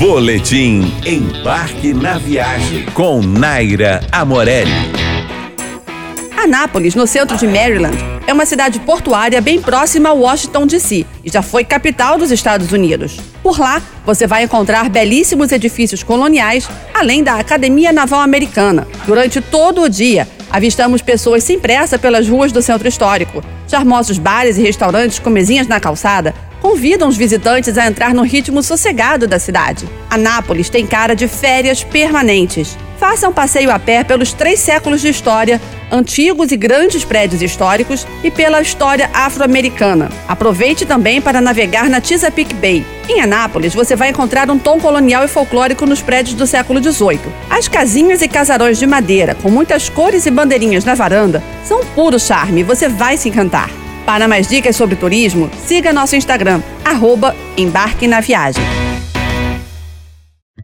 Boletim Embarque na Viagem com Naira Amorelli. Anápolis, no centro de Maryland, é uma cidade portuária bem próxima a Washington, D.C. e já foi capital dos Estados Unidos. Por lá, você vai encontrar belíssimos edifícios coloniais, além da Academia Naval Americana. Durante todo o dia, avistamos pessoas sem pressa pelas ruas do centro histórico. Charmosos bares e restaurantes com mesinhas na calçada convidam os visitantes a entrar no ritmo sossegado da cidade. Anápolis tem cara de férias permanentes. Faça um passeio a pé pelos três séculos de história, antigos e grandes prédios históricos e pela história afro-americana. Aproveite também para navegar na Chesapeake Bay. Em Anápolis, você vai encontrar um tom colonial e folclórico nos prédios do século XVIII. As casinhas e casarões de madeira, com muitas cores e bandeirinhas na varanda, são puro charme você vai se encantar. Para mais dicas sobre turismo, siga nosso Instagram, arroba Embarque na Viagem.